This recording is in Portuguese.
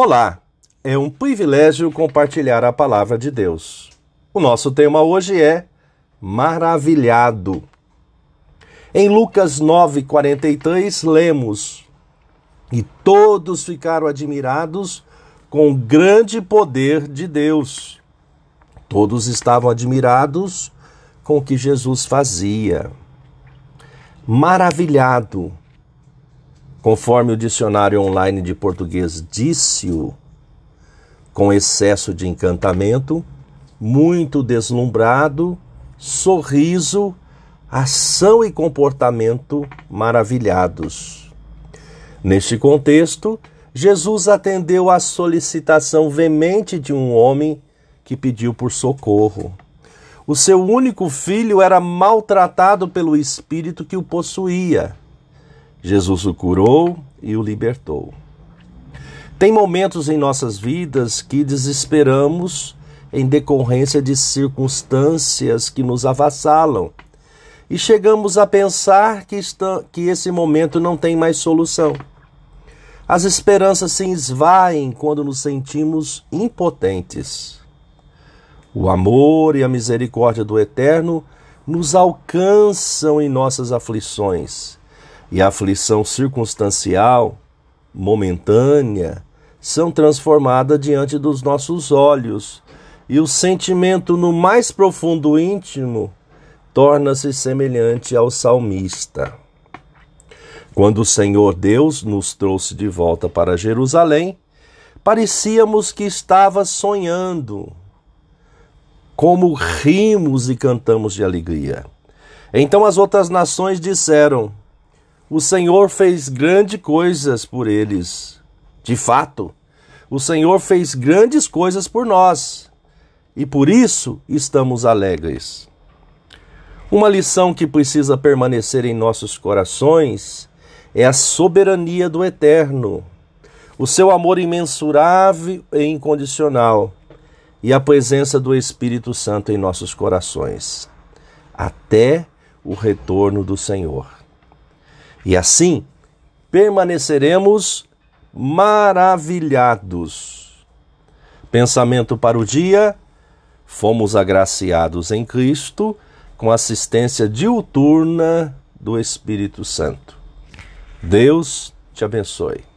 Olá, é um privilégio compartilhar a palavra de Deus. O nosso tema hoje é maravilhado. Em Lucas 9:43 lemos: E todos ficaram admirados com o grande poder de Deus. Todos estavam admirados com o que Jesus fazia. Maravilhado Conforme o dicionário online de português disse-o, com excesso de encantamento, muito deslumbrado, sorriso, ação e comportamento maravilhados. Neste contexto, Jesus atendeu à solicitação veemente de um homem que pediu por socorro. O seu único filho era maltratado pelo espírito que o possuía. Jesus o curou e o libertou. Tem momentos em nossas vidas que desesperamos em decorrência de circunstâncias que nos avassalam e chegamos a pensar que, está, que esse momento não tem mais solução. As esperanças se esvaem quando nos sentimos impotentes. O amor e a misericórdia do Eterno nos alcançam em nossas aflições e a aflição circunstancial, momentânea, são transformadas diante dos nossos olhos, e o sentimento no mais profundo íntimo torna-se semelhante ao salmista. Quando o Senhor Deus nos trouxe de volta para Jerusalém, parecíamos que estava sonhando. Como rimos e cantamos de alegria. Então as outras nações disseram: o Senhor fez grandes coisas por eles. De fato, o Senhor fez grandes coisas por nós e por isso estamos alegres. Uma lição que precisa permanecer em nossos corações é a soberania do Eterno, o seu amor imensurável e incondicional e a presença do Espírito Santo em nossos corações, até o retorno do Senhor. E assim permaneceremos maravilhados. Pensamento para o dia: fomos agraciados em Cristo com assistência diuturna do Espírito Santo. Deus te abençoe.